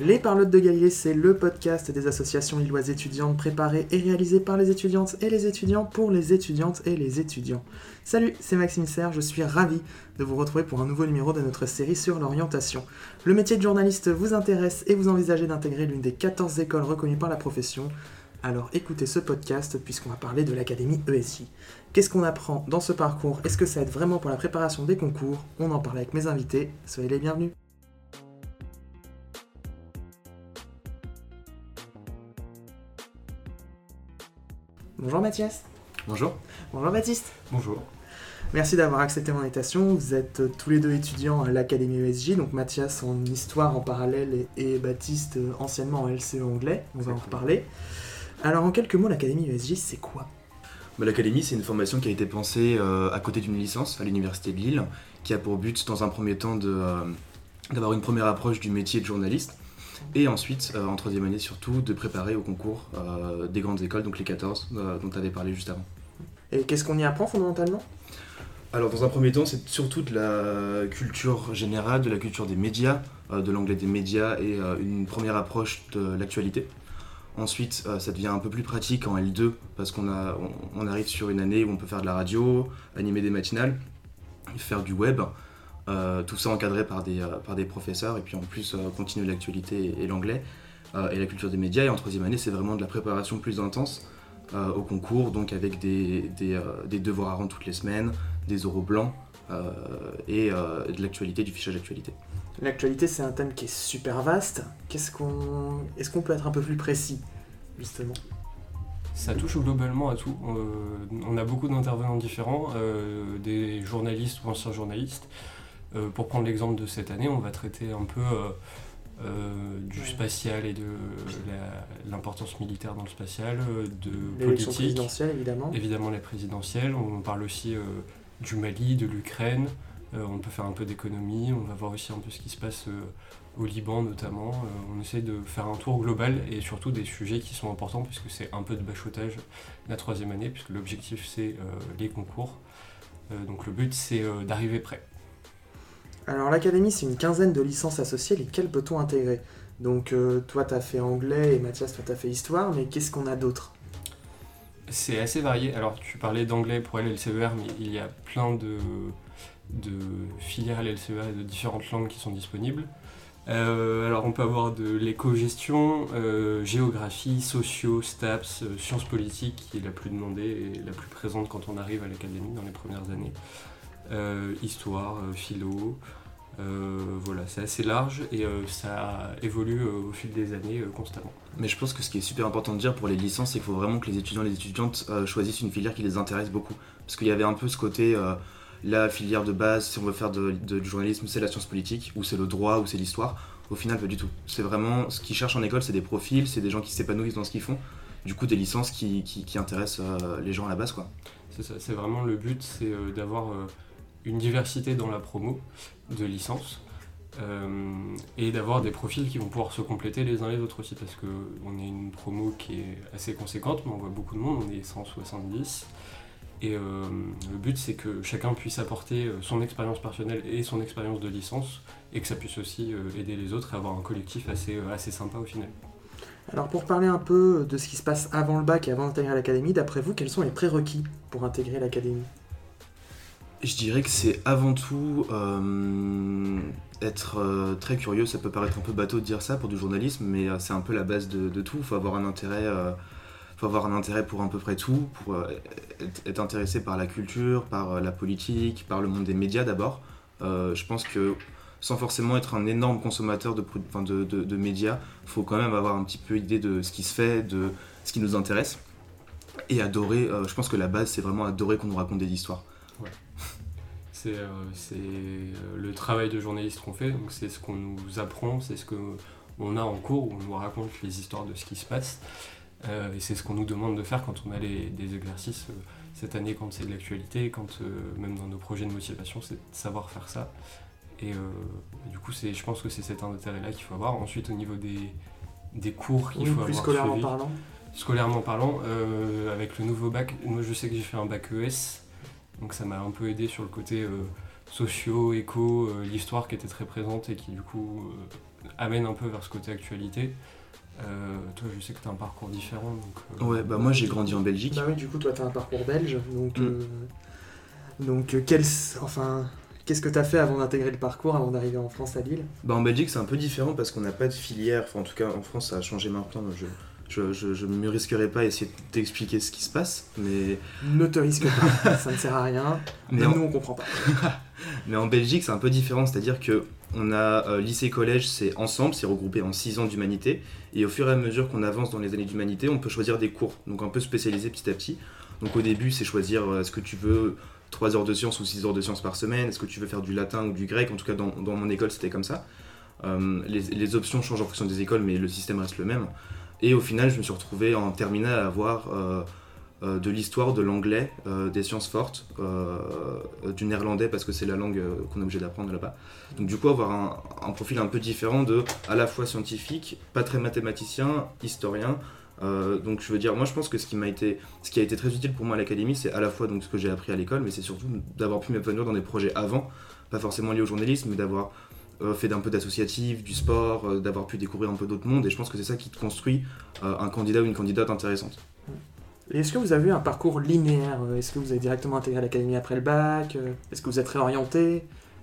Les Parlottes de Galilée, c'est le podcast des associations lilloises étudiantes préparé et réalisé par les étudiantes et les étudiants pour les étudiantes et les étudiants. Salut, c'est Maxime Serre, je suis ravi de vous retrouver pour un nouveau numéro de notre série sur l'orientation. Le métier de journaliste vous intéresse et vous envisagez d'intégrer l'une des 14 écoles reconnues par la profession alors écoutez ce podcast puisqu'on va parler de l'Académie ESJ. Qu'est-ce qu'on apprend dans ce parcours? Est-ce que ça aide vraiment pour la préparation des concours? On en parle avec mes invités. Soyez les bienvenus. Bonjour Mathias. Bonjour. Bonjour Baptiste. Bonjour. Merci d'avoir accepté mon invitation. Vous êtes tous les deux étudiants à l'Académie ESJ, donc Mathias en histoire en parallèle et, Baptiste anciennement en LCE anglais. On va en reparler. Alors en quelques mots, l'Académie ESJ, c'est quoi? Bah, L'Académie, c'est une formation qui a été pensée euh, à côté d'une licence à l'Université de Lille, qui a pour but, dans un premier temps, euh, d'avoir une première approche du métier de journaliste et ensuite, euh, en troisième année surtout, de préparer au concours euh, des grandes écoles, donc les 14 euh, dont tu avais parlé juste avant. Et qu'est-ce qu'on y apprend fondamentalement? Alors dans un premier temps, c'est surtout de la culture générale, de la culture des médias, de l'anglais des médias et une première approche de l'actualité. Ensuite, ça devient un peu plus pratique en L2 parce qu'on on arrive sur une année où on peut faire de la radio, animer des matinales, faire du web. Euh, tout ça encadré par des, euh, par des professeurs, et puis en plus euh, continuer l'actualité et, l'anglais, et la culture des médias. Et en troisième année, c'est vraiment de la préparation plus intense au concours, donc avec des, des, devoirs à rendre toutes les semaines, des oraux blancs, et de l'actualité, du fichage d'actualité. L'actualité, c'est un thème qui est super vaste. Qu'est-ce qu'on... Est-ce qu'on peut être un peu plus précis, justement? Ça touche globalement à tout. on a beaucoup d'intervenants différents, des journalistes ou anciens journalistes, euh, pour prendre l'exemple de cette année, on va traiter un peu euh, euh, du spatial et de l'importance militaire dans le spatial, de politique. présidentielle, évidemment. Évidemment, la présidentielle. On parle aussi du Mali, de l'Ukraine. on peut faire un peu d'économie. On va voir aussi un peu ce qui se passe au Liban, notamment. on essaie de faire un tour global et surtout des sujets qui sont importants, puisque c'est un peu de bachotage la troisième année, puisque l'objectif, c'est les concours. donc le but, c'est d'arriver prêt. Alors l'académie, c'est une quinzaine de licences associées, lesquelles peut-on intégrer? Donc euh, toi, tu as fait anglais et Mathias, toi, tu as fait histoire, mais qu'est-ce qu'on a d'autre? C'est assez varié. Alors tu parlais d'anglais pour LLCER, mais il y a plein de, de filières LLCER et de différentes langues qui sont disponibles. Euh, alors on peut avoir de l'éco-gestion, euh, géographie, sociaux, STAPS, sciences politiques qui est la plus demandée et la plus présente quand on arrive à l'académie dans les premières années. Histoire, philo, euh, voilà, c'est assez large et euh, ça évolue euh, au fil des années constamment. Mais je pense que ce qui est super important de dire pour les licences, c'est qu'il faut vraiment que les étudiants et les étudiantes choisissent une filière qui les intéresse beaucoup. Parce qu'il y avait un peu ce côté, la filière de base, si on veut faire de, du journalisme, c'est la science politique, ou c'est le droit, ou c'est l'histoire. Au final, pas du tout. C'est vraiment ce qu'ils cherchent en école, c'est des profils, c'est des gens qui s'épanouissent dans ce qu'ils font. Du coup, des licences qui, qui, intéressent les gens à la base. quoi. C'est ça, c'est vraiment le but, c'est d'avoir une diversité dans la promo de licence euh, et d'avoir des profils qui vont pouvoir se compléter les uns les autres aussi parce qu'on est une promo qui est assez conséquente, mais on voit beaucoup de monde, on est 170. Et euh, le but c'est que chacun puisse apporter euh, son expérience personnelle et son expérience de licence et que ça puisse aussi aider les autres et avoir un collectif assez, assez sympa au final. Alors pour parler un peu de ce qui se passe avant le bac et avant d'intégrer l'académie, d'après vous, quels sont les prérequis pour intégrer l'académie? Je dirais que c'est avant tout euh, être euh, très curieux. Ça peut paraître un peu bateau de dire ça pour du journalisme, mais euh, c'est un peu la base de, tout. Il faut avoir un intérêt. faut avoir un intérêt pour à peu près tout, pour être, intéressé par la culture, par la politique, par le monde des médias d'abord. je pense que sans forcément être un énorme consommateur de, médias, il faut quand même avoir un petit peu idée de ce qui se fait, de ce qui nous intéresse. Et adorer, je pense que la base, c'est vraiment adorer qu'on nous raconte des histoires. C'est euh, euh, le travail de journaliste qu'on fait, donc c'est ce qu'on nous apprend, c'est ce qu'on a en cours, où on nous raconte les histoires de ce qui se passe. Euh, et c'est ce qu'on nous demande de faire quand on a des exercices cette année, quand c'est de l'actualité, quand même dans nos projets de motivation, c'est de savoir faire ça. Et du coup, je pense que c'est cet intérêt-là qu'il faut avoir. Ensuite, au niveau des, des cours qu'il faut plus avoir scolairement parlant Scolairement parlant, avec le nouveau bac, moi je sais que j'ai fait un bac ES, donc ça m'a un peu aidé sur le côté euh, sociaux, éco, euh, l'histoire qui était très présente et qui du coup amène un peu vers ce côté actualité. Euh, toi, je sais que tu as un parcours différent. Donc, euh, Ouais, bah moi j'ai grandi en Belgique. Bah oui, du coup, toi, tu as un parcours belge. Donc, Mm. euh, donc euh, quel, enfin, qu'est-ce que tu as fait avant d'intégrer le parcours, avant d'arriver en France à Lille? Bah en Belgique c'est un peu différent parce qu'on n'a pas de filière, enfin en tout cas en France ça a changé maintenant, je, je, je, je me risquerai pas à essayer de t'expliquer ce qui se passe, mais, Ne te risque pas, ça ne sert à rien. mais, en, nous, on comprend pas. mais en Belgique c'est un peu différent, c'est-à-dire que on a euh, lycée-collège c'est ensemble, c'est regroupé en 6 ans d'humanité, et au fur et à mesure qu'on avance dans les années d'humanité on peut choisir des cours, donc un peu spécialisés petit à petit. Donc au début c'est choisir euh, est-ce que tu veux 3 heures de sciences ou 6 heures de sciences par semaine, est-ce que tu veux faire du latin ou du grec, en tout cas dans, dans mon école c'était comme ça. Euh, les, les options changent en fonction des écoles, mais le système reste le même. Et au final, je me suis retrouvé en terminale à avoir euh, euh, de l'histoire, de l'anglais, euh, des sciences fortes, du néerlandais parce que c'est la langue qu'on est obligé d'apprendre là-bas. Donc du coup, avoir un, profil un peu différent de à la fois scientifique, pas très mathématicien, historien. Donc je veux dire, moi je pense que ce qui m'a été, ce qui a été très utile pour moi à l'académie, c'est à la fois donc ce que j'ai appris à l'école, mais c'est surtout d'avoir pu m'épanouir dans des projets avant, pas forcément liés au journalisme, mais d'avoir euh, fait d'un peu d'associatif, du sport, euh, d'avoir pu découvrir un peu d'autres mondes, et je pense que c'est ça qui te construit euh, un candidat ou une candidate intéressante. Et Est-ce que vous avez eu un parcours linéaire Est-ce que vous avez directement intégré l'académie après le bac Est-ce que vous êtes réorienté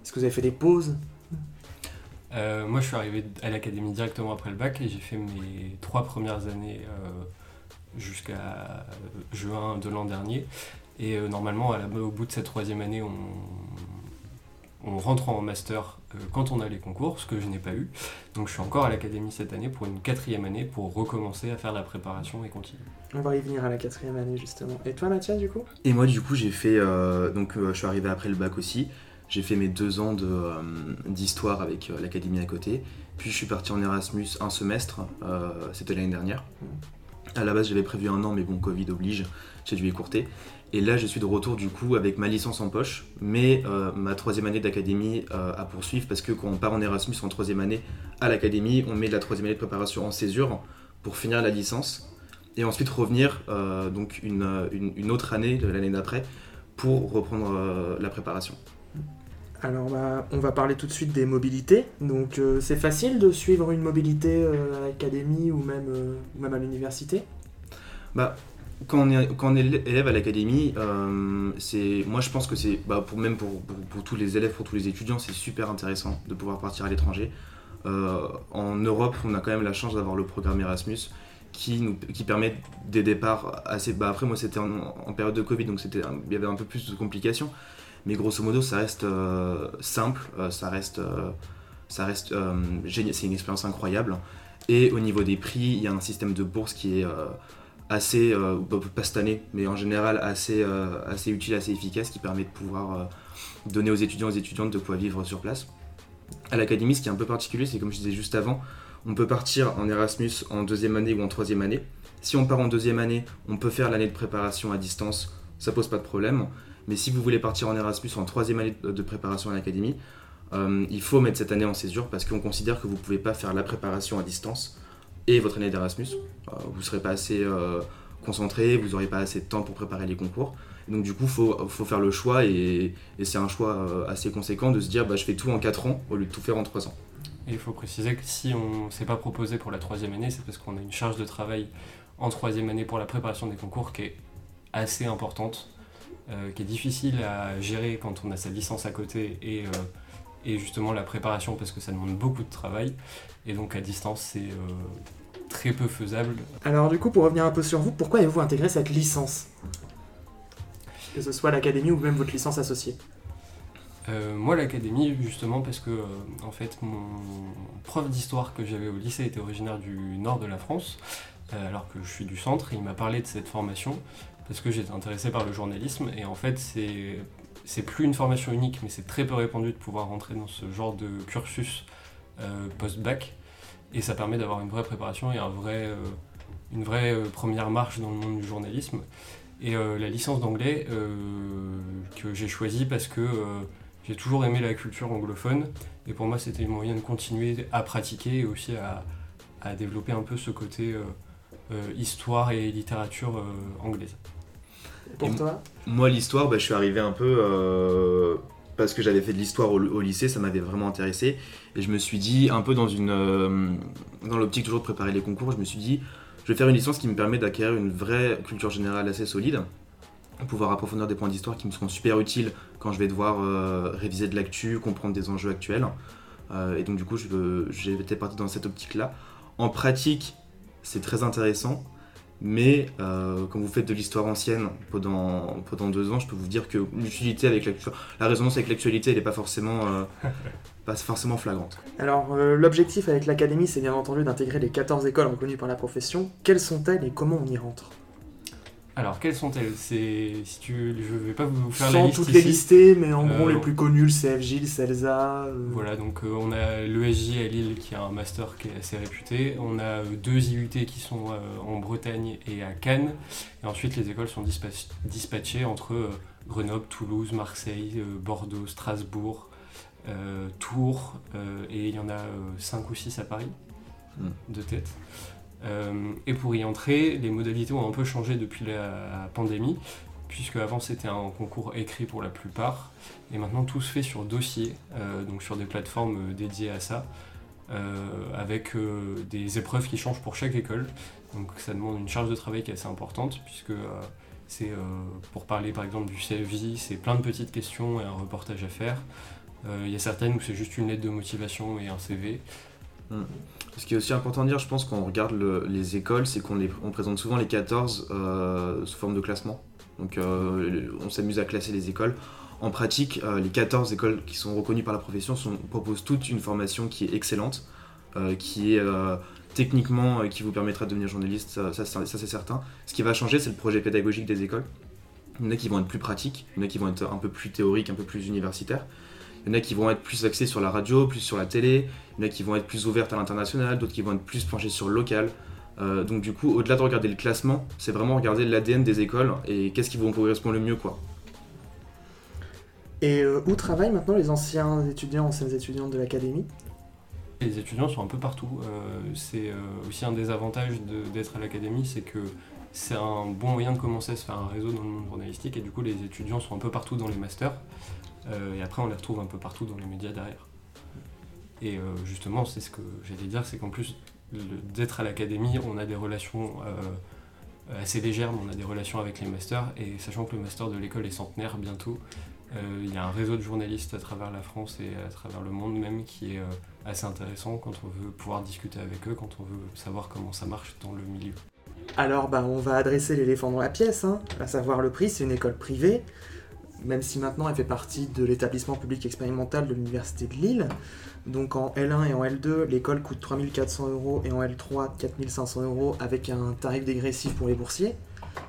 Est-ce que vous avez fait des pauses? Euh, moi, je suis arrivé à l'académie directement après le bac et j'ai fait mes trois premières années euh, jusqu'à juin de l'an dernier. Et euh, normalement, à la- au bout de cette troisième année, on, on rentre en master euh, quand on a les concours, ce que je n'ai pas eu. Donc, je suis encore à l'académie cette année pour une quatrième année pour recommencer à faire la préparation et continuer. On va y venir à la quatrième année justement. Et toi Mathias du coup? Et moi du coup j'ai fait, euh, donc euh, je suis arrivé après le bac aussi, j'ai fait mes deux ans de, euh, d'histoire avec euh, l'académie à côté, puis je suis parti en Erasmus un semestre, euh, c'était l'année dernière. À la base j'avais prévu un an mais bon Covid oblige, j'ai dû écourter. Et là je suis de retour du coup avec ma licence en poche, mais euh, ma troisième année d'académie euh, à poursuivre parce que quand on part en Erasmus en troisième année à l'académie, on met de la troisième année de préparation en césure pour finir la licence et ensuite revenir euh, donc une, une- une autre année, de l'année d'après, pour reprendre la préparation. Alors bah, on va parler tout de suite des mobilités. Donc c'est facile de suivre une mobilité à l'académie ou même, ou même à l'université? Bah, quand on est, élève à l'académie, euh, moi je pense que c'est, bah, pour, même pour, pour- tous les élèves, pour tous les étudiants, c'est super intéressant de pouvoir partir à l'étranger. Euh, en Europe, on a quand même la chance d'avoir le programme Erasmus qui, qui permet des départs assez... Bah, après, moi c'était en, période de Covid, donc il y avait un peu plus de complications. Mais grosso modo, ça reste euh, simple, ça reste, ça reste génial, c'est une expérience incroyable. Et au niveau des prix, il y a un système de bourse qui est assez, euh, pas cette année, mais en général assez, euh, assez utile, assez efficace, qui permet de pouvoir euh, donner aux étudiants et aux étudiantes de quoi vivre sur place. À l'académie, ce qui est un peu particulier, c'est comme je disais juste avant, on peut partir en Erasmus en deuxième année ou en troisième année. Si on part en deuxième année, on peut faire l'année de préparation à distance, ça pose pas de problème. Mais si vous voulez partir en Erasmus en troisième année de préparation à l'académie, il faut mettre cette année en césure parce qu'on considère que vous pouvez pas faire la préparation à distance et votre année d'Erasmus. Euh, vous ne serez pas assez euh, concentré, vous n'aurez pas assez de temps pour préparer les concours. Donc du coup, il faut, faire le choix et, c'est un choix euh, assez conséquent de se dire bah, je fais tout en 4 ans au lieu de tout faire en 3 ans. Et il faut préciser que si on ne s'est pas proposé pour la troisième année, c'est parce qu'on a une charge de travail en troisième année pour la préparation des concours qui est assez importante, qui est difficile à gérer quand on a sa licence à côté et, et justement la préparation parce que ça demande beaucoup de travail. Et donc à distance, c'est euh, très peu faisable. Alors du coup, pour revenir un peu sur vous, pourquoi avez-vous intégré cette licence? Que ce soit l'académie ou même votre licence associée. Euh, moi, l'académie, justement, parce que euh, en fait, mon prof d'histoire que j'avais au lycée était originaire du nord de la France, euh, alors que je suis du centre, et il m'a parlé de cette formation parce que j'étais intéressé par le journalisme, et en fait, c'est c'est plus une formation unique, mais c'est très peu répandu de pouvoir rentrer dans ce genre de cursus euh, post-bac, et ça permet d'avoir une vraie préparation et euh, une vraie euh, première marche dans le monde du journalisme. Et la licence d'anglais que j'ai choisie parce que j'ai toujours aimé la culture anglophone et pour moi c'était le moyen de continuer à pratiquer et aussi à, développer un peu ce côté histoire et littérature anglaise. Pour Et toi Moi, l'histoire, bah, je suis arrivé un peu euh, parce que j'avais fait de l'histoire au, au lycée, ça m'avait vraiment intéressé. Et je me suis dit, un peu dans, une, euh, dans l'optique toujours de préparer les concours, je me suis dit, je vais faire une licence qui me permet d'acquérir une vraie culture générale assez solide, pouvoir approfondir des points d'histoire qui me seront super utiles quand je vais devoir euh, réviser de l'actu, comprendre des enjeux actuels. Et donc du coup, été parti dans cette optique-là. En pratique, c'est très intéressant, mais euh, quand vous faites de l'histoire ancienne pendant, deux ans, je peux vous dire que la résonance avec l'actualité, elle n'est pas forcément, euh, pas forcément flagrante. Alors, euh, l'objectif avec l'académie, c'est bien entendu d'intégrer les 14 écoles reconnues par la profession. Quelles sont-elles et comment on y rentre? Alors, quelles sont-elles? C'est si tu, je vais pas vous faire la Sans liste toutes les ici. lister, mais en gros Euh, les plus connus, le CFJ, le CELSA. euh, Voilà, donc euh, on a l'ESJ à Lille qui a un master qui est assez réputé. On a euh, deux IUT qui sont euh, en Bretagne et à Cannes. Et ensuite, les écoles sont dispatch- dispatchées entre euh, Grenoble, Toulouse, Marseille, euh, Bordeaux, Strasbourg, euh, Tours. euh, et il y en a 5 ou 6 à Paris, Mm. de tête. Euh, et pour y entrer, les modalités ont un peu changé depuis la pandémie, puisque avant c'était un concours écrit pour la plupart, et maintenant tout se fait sur dossier, euh, donc sur des plateformes euh, dédiées à ça, avec des épreuves qui changent pour chaque école. Donc ça demande une charge de travail qui est assez importante, puisque c'est pour parler par exemple du CFJ, c'est plein de petites questions et un reportage à faire. Il y a certaines où c'est juste une lettre de motivation et un CV. Ce qui est aussi important de dire, je pense, quand on regarde le- les écoles, c'est qu'on présente souvent les 14 euh, sous forme de classement. Donc euh, on s'amuse à classer les écoles. En pratique, euh, les 14 écoles qui sont reconnues par la profession proposent toute une formation qui est excellente, qui est techniquement, qui vous permettra de devenir journaliste, ça, c'est certain. Ce qui va changer, c'est le projet pédagogique des écoles. Il y en a qui vont être plus pratiques, il y en a qui vont être un peu plus théoriques, un peu plus universitaires. Il y en a qui vont être plus axés sur la radio, plus sur la télé, il y en a qui vont être plus ouvertes à l'international, d'autres qui vont être plus penchées sur le local. Euh, donc du coup, au-delà de regarder le classement, c'est vraiment regarder l'ADN des écoles et qu'est-ce qui vous correspond le mieux quoi. Et euh, où travaillent maintenant les anciens étudiants, anciennes étudiantes de l'académie? Les étudiants sont un peu partout. Euh, c'est euh, aussi un des avantages de- d'être à l'académie, c'est que c'est un bon moyen de commencer à se faire un réseau dans le monde journalistique et du coup les étudiants sont un peu partout dans les masters et après on les retrouve un peu partout dans les médias derrière. Et euh, justement c'est ce que j'allais dire, c'est qu'en plus d'être à l'académie on a des relations euh, assez légères mais on a des relations avec les masters et sachant que le master de l'école est centenaire bientôt, euh, il y a un réseau de journalistes à travers la France et à travers le monde même qui est euh, assez intéressant quand on veut pouvoir discuter avec eux, quand on veut savoir comment ça marche dans le milieu. Alors, bah, on va adresser l'éléphant dans la pièce, hein, à savoir le prix. C'est une école privée, même si maintenant elle fait partie de l'établissement public expérimental de l'Université de Lille. Donc en L1 et en L2, l'école coûte 3400 euros et en L3, 4500 euros avec un tarif dégressif pour les boursiers.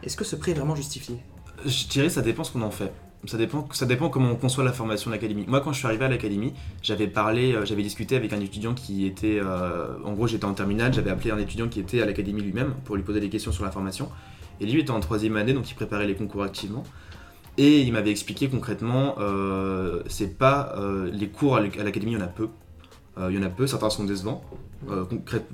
Est-ce que ce prix est vraiment justifié? Je dirais ça dépend ce qu'on en fait. Ça dépend, ça dépend comment on conçoit la formation de l'académie. Moi, quand je suis arrivé à l'académie, j'avais parlé, euh, j'avais discuté avec un étudiant qui était, euh, en gros, j'étais en terminale, j'avais appelé un étudiant qui était à l'académie lui-même pour lui poser des questions sur la formation. Et lui était en troisième année, donc il préparait les concours activement. Et il m'avait expliqué concrètement, euh, c'est pas euh, les cours à l'académie, il y en a peu. Euh, il y en a peu, certains sont décevants.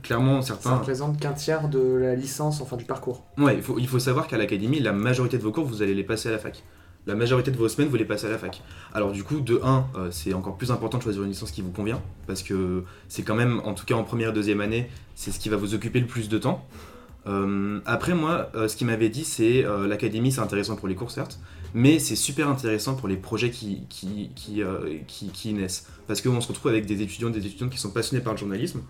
Clairement, Ça certains. représente qu'un tiers de la licence, enfin du parcours. Ouais, il faut, il faut savoir qu'à l'académie, la majorité de vos cours, vous allez les passer à la fac. La majorité de vos semaines, vous les passez à la fac. Alors du coup, de 1, c'est encore plus important de choisir une licence qui vous convient, parce que c'est quand même, en tout cas en première et deuxième année, c'est ce qui va vous occuper le plus de temps. Euh, après, moi, euh, ce qu'il m'avait dit, c'est euh, l'académie, c'est intéressant pour les cours, certes, mais c'est super intéressant pour les projets qui, qui, qui, euh, naissent. Parce qu'on se retrouve avec des étudiants, des étudiantes qui sont passionnés par le journalisme,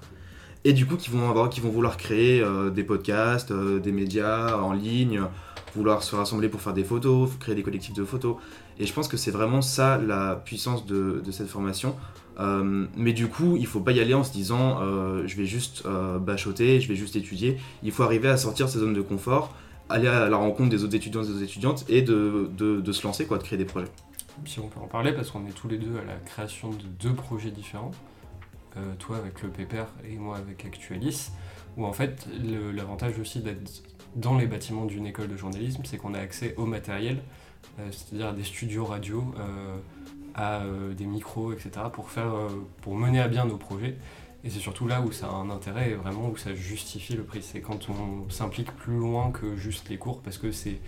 et du coup, qui vont, avoir, qui vont vouloir créer euh, des podcasts, euh, des médias en ligne, vouloir se rassembler pour faire des photos, créer des collectifs de photos. Et je pense que c'est vraiment ça la puissance de, cette formation. Mais du coup, il faut pas y aller en se disant je vais juste bachoter, je vais juste étudier. Il faut arriver à sortir de ses zones de confort, aller à la rencontre des autres étudiants et des autres étudiantes et de, de- se lancer, quoi, de créer des projets. Puis on peut en parler parce qu'on est tous les deux à la création de deux projets différents. Euh, toi avec le Pépère et moi avec Actualis. Où en fait, l'avantage aussi d'être dans les bâtiments d'une école de journalisme, c'est qu'on a accès au matériel, euh, c'est-à-dire à des studios radio, euh, à des micros, etc., pour, faire, pour mener à bien nos projets. Et c'est surtout là où ça a un intérêt et vraiment où ça justifie le prix. C'est quand on s'implique plus loin que juste les cours, parce que c'est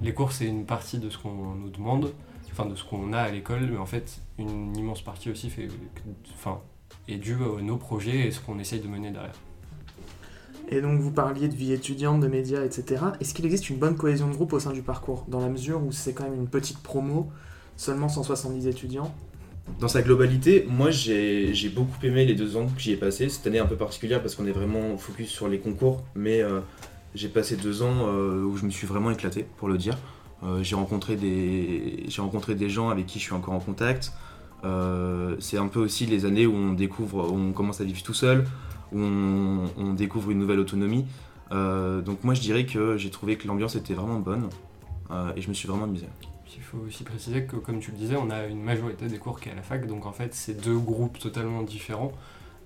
les cours, c'est une partie de ce qu'on nous demande, enfin de ce qu'on a à l'école, mais en fait une immense partie aussi fait, enfin, est due à nos projets et ce qu'on essaye de mener derrière. Et donc vous parliez de vie étudiante, de médias, etc. Est-ce qu'il existe une bonne cohésion de groupe au sein du parcours, dans la mesure où c'est quand même une petite promo, seulement 170 étudiants? Dans sa globalité, moi j'ai beaucoup aimé les deux ans que j'y ai passé. Cette année un peu particulière parce qu'on est vraiment focus sur les concours, mais euh, j'ai passé deux ans euh, où je me suis vraiment éclaté, pour le dire. Euh, j'ai rencontré, des... rencontré des gens avec qui je suis encore en contact. C'est un peu aussi les années où on découvre, on commence à vivre tout seul, où on, on découvre une nouvelle autonomie. Donc moi je dirais que j'ai trouvé que l'ambiance était vraiment bonne et je me suis vraiment amusé. Il faut aussi préciser que, comme tu le disais, on a une majorité des cours qui est à la fac, donc en fait, c'est deux groupes totalement différents.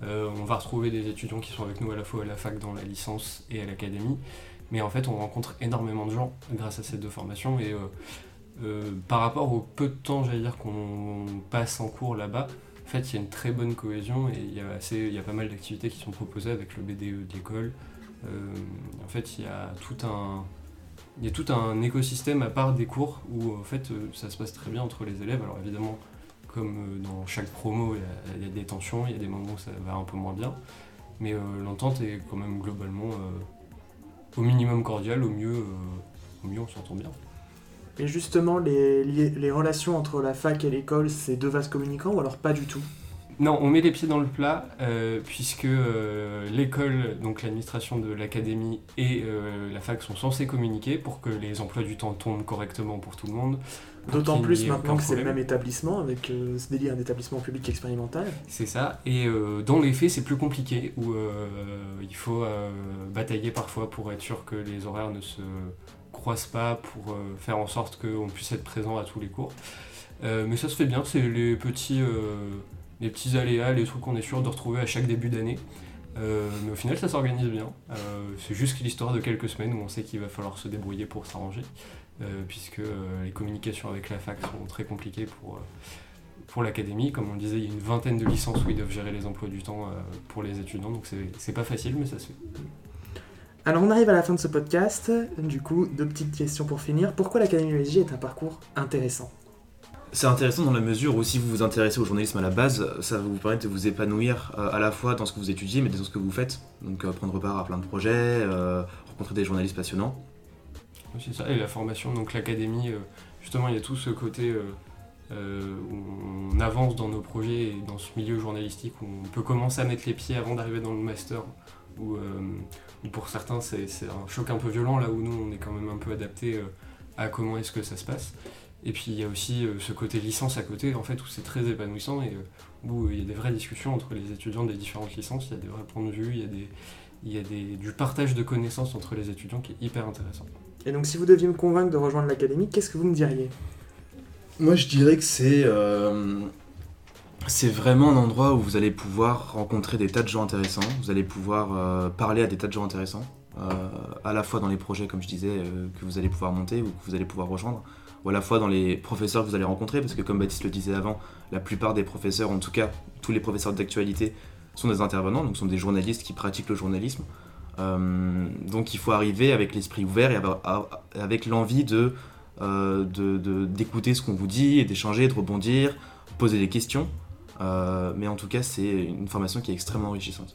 Euh, on va retrouver des étudiants qui sont avec nous à la fois à la fac dans la licence et à l'académie, mais en fait, on rencontre énormément de gens grâce à ces deux formations et euh, euh, par rapport au peu de temps, j'allais dire, qu'on passe en cours là-bas, en fait, il y a une très bonne cohésion et il y a, il y a pas mal d'activités qui sont proposées avec le BDE de l'école. En fait, il y a tout un, il y a tout un écosystème à part des cours où en fait euh, ça se passe très bien entre les élèves. Alors évidemment, comme euh, dans chaque promo, il y, a, des tensions, il y a des moments où ça va un peu moins bien, mais euh, l'entente est quand même globalement euh, au minimum cordiale, au mieux, euh, au mieux on s'entend bien. Et justement, les, les relations entre la fac et l'école, c'est deux vases communicants ou alors pas du tout? Non, on met les pieds dans le plat euh, puisque euh, l'école, donc l'administration de l'académie et euh, la fac sont censés communiquer pour que les emplois du temps tombent correctement pour tout le monde. D'autant plus maintenant que c'est le même établissement, avec ce délire d'établissement public expérimental. C'est ça. Et dans les faits, c'est plus compliqué, où il faut batailler parfois pour être sûr que les horaires ne se croisent pas, pour faire en sorte qu'on puisse être présent à tous les cours. Mais ça se fait bien, c'est les petits, les petits aléas, les trucs qu'on est sûr de retrouver à chaque début d'année. Euh, mais au final, ça s'organise bien. Euh, c'est juste l'histoire de quelques semaines où on sait qu'il va falloir se débrouiller pour s'arranger, euh, puisque les communications avec la fac sont très compliquées pour, pour l'académie. Comme on le disait, il y a une vingtaine de licences où ils doivent gérer les emplois du temps pour les étudiants, donc c'est c'est pas facile, mais ça se fait. Alors on arrive à la fin de ce podcast, du coup, deux petites questions pour finir. Pourquoi l'Académie USJ est un parcours intéressant? C'est intéressant dans la mesure où si vous vous intéressez au journalisme à la base, ça va vous permettre de vous épanouir euh, à la fois dans ce que vous étudiez, mais dans ce que vous faites. Donc euh, prendre part à plein de projets, euh, rencontrer des journalistes passionnants. Oui, C'est ça, et la formation, donc l'académie, justement, il y a tout ce côté où on avance dans nos projets et dans ce milieu journalistique où on peut commencer à mettre les pieds avant d'arriver dans le master, où, où pour certains c'est un choc un peu violent, là où nous on est quand même un peu adapté à comment est-ce que ça se passe. Et puis il y a aussi euh, ce côté licence à côté, en fait, où c'est très épanouissant et euh, où il y a des vraies discussions entre les étudiants des différentes licences, il y a des vrais points de vue, il y a, des, il y a des, du partage de connaissances entre les étudiants qui est hyper intéressant. Et donc si vous deviez me convaincre de rejoindre l'Académie, qu'est-ce que vous me diriez? Moi je dirais que c'est euh, c'est vraiment un endroit où vous allez pouvoir rencontrer des tas de gens intéressants, vous allez pouvoir euh, parler à des tas de gens intéressants, euh, à la fois dans les projets comme je disais euh, que vous allez pouvoir monter ou que vous allez pouvoir rejoindre, ou à la fois dans les professeurs que vous allez rencontrer, parce que comme Baptiste le disait avant, la plupart des professeurs, en tout cas tous les professeurs d'actualité, sont des intervenants, donc sont des journalistes qui pratiquent le journalisme. Euh, donc il faut arriver avec l'esprit ouvert et avec l'envie de euh, de- d'écouter ce qu'on vous dit d'échanger, de rebondir, poser des questions. Euh, mais en tout cas, c'est une formation qui est extrêmement enrichissante.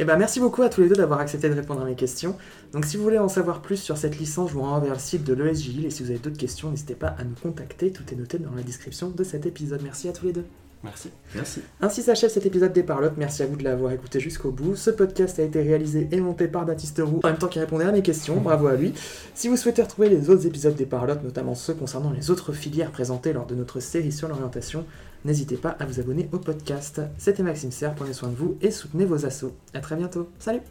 Eh ben merci beaucoup à tous les deux d'avoir accepté de répondre à mes questions. Donc si vous voulez en savoir plus sur cette licence, je vous renvoie vers le site de l'ESJ Lille et si vous avez d'autres questions, n'hésitez pas à nous contacter, tout est noté dans la description de cet épisode. Merci à tous les deux. Merci. Merci. Ainsi s'achève cet épisode des Parlottes, merci à vous de l'avoir écouté jusqu'au bout. Ce podcast a été réalisé et monté par Baptiste Roux, en même temps qu'il répondait à mes questions, bravo à lui. Si vous souhaitez retrouver les autres épisodes des Parlottes, notamment ceux concernant les autres filières présentées lors de notre série sur l'orientation, n'hésitez pas à vous abonner au podcast. C'était Maxime Serre, prenez soin de vous et soutenez vos assos. A très bientôt, salut